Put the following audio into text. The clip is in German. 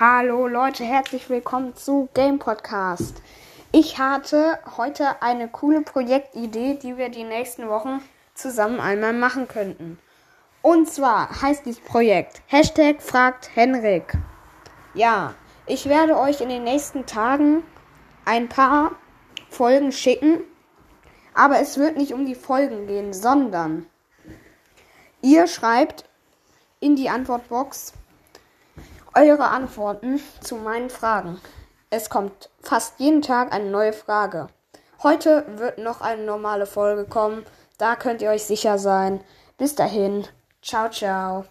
Hallo Leute, herzlich willkommen zu Game Podcast. Ich hatte heute eine coole Projektidee, die wir die nächsten Wochen zusammen einmal machen könnten. Und zwar heißt dieses Projekt Hashtag fragt Henrik. Ja, ich werde euch in den nächsten Tagen ein paar Folgen schicken, aber es wird nicht um die Folgen gehen, sondern ihr schreibt in die Antwortbox eure Antworten zu meinen Fragen. Es kommt fast jeden Tag eine neue Frage. Heute wird noch eine normale Folge kommen. Da könnt ihr euch sicher sein. Bis dahin. Ciao, ciao.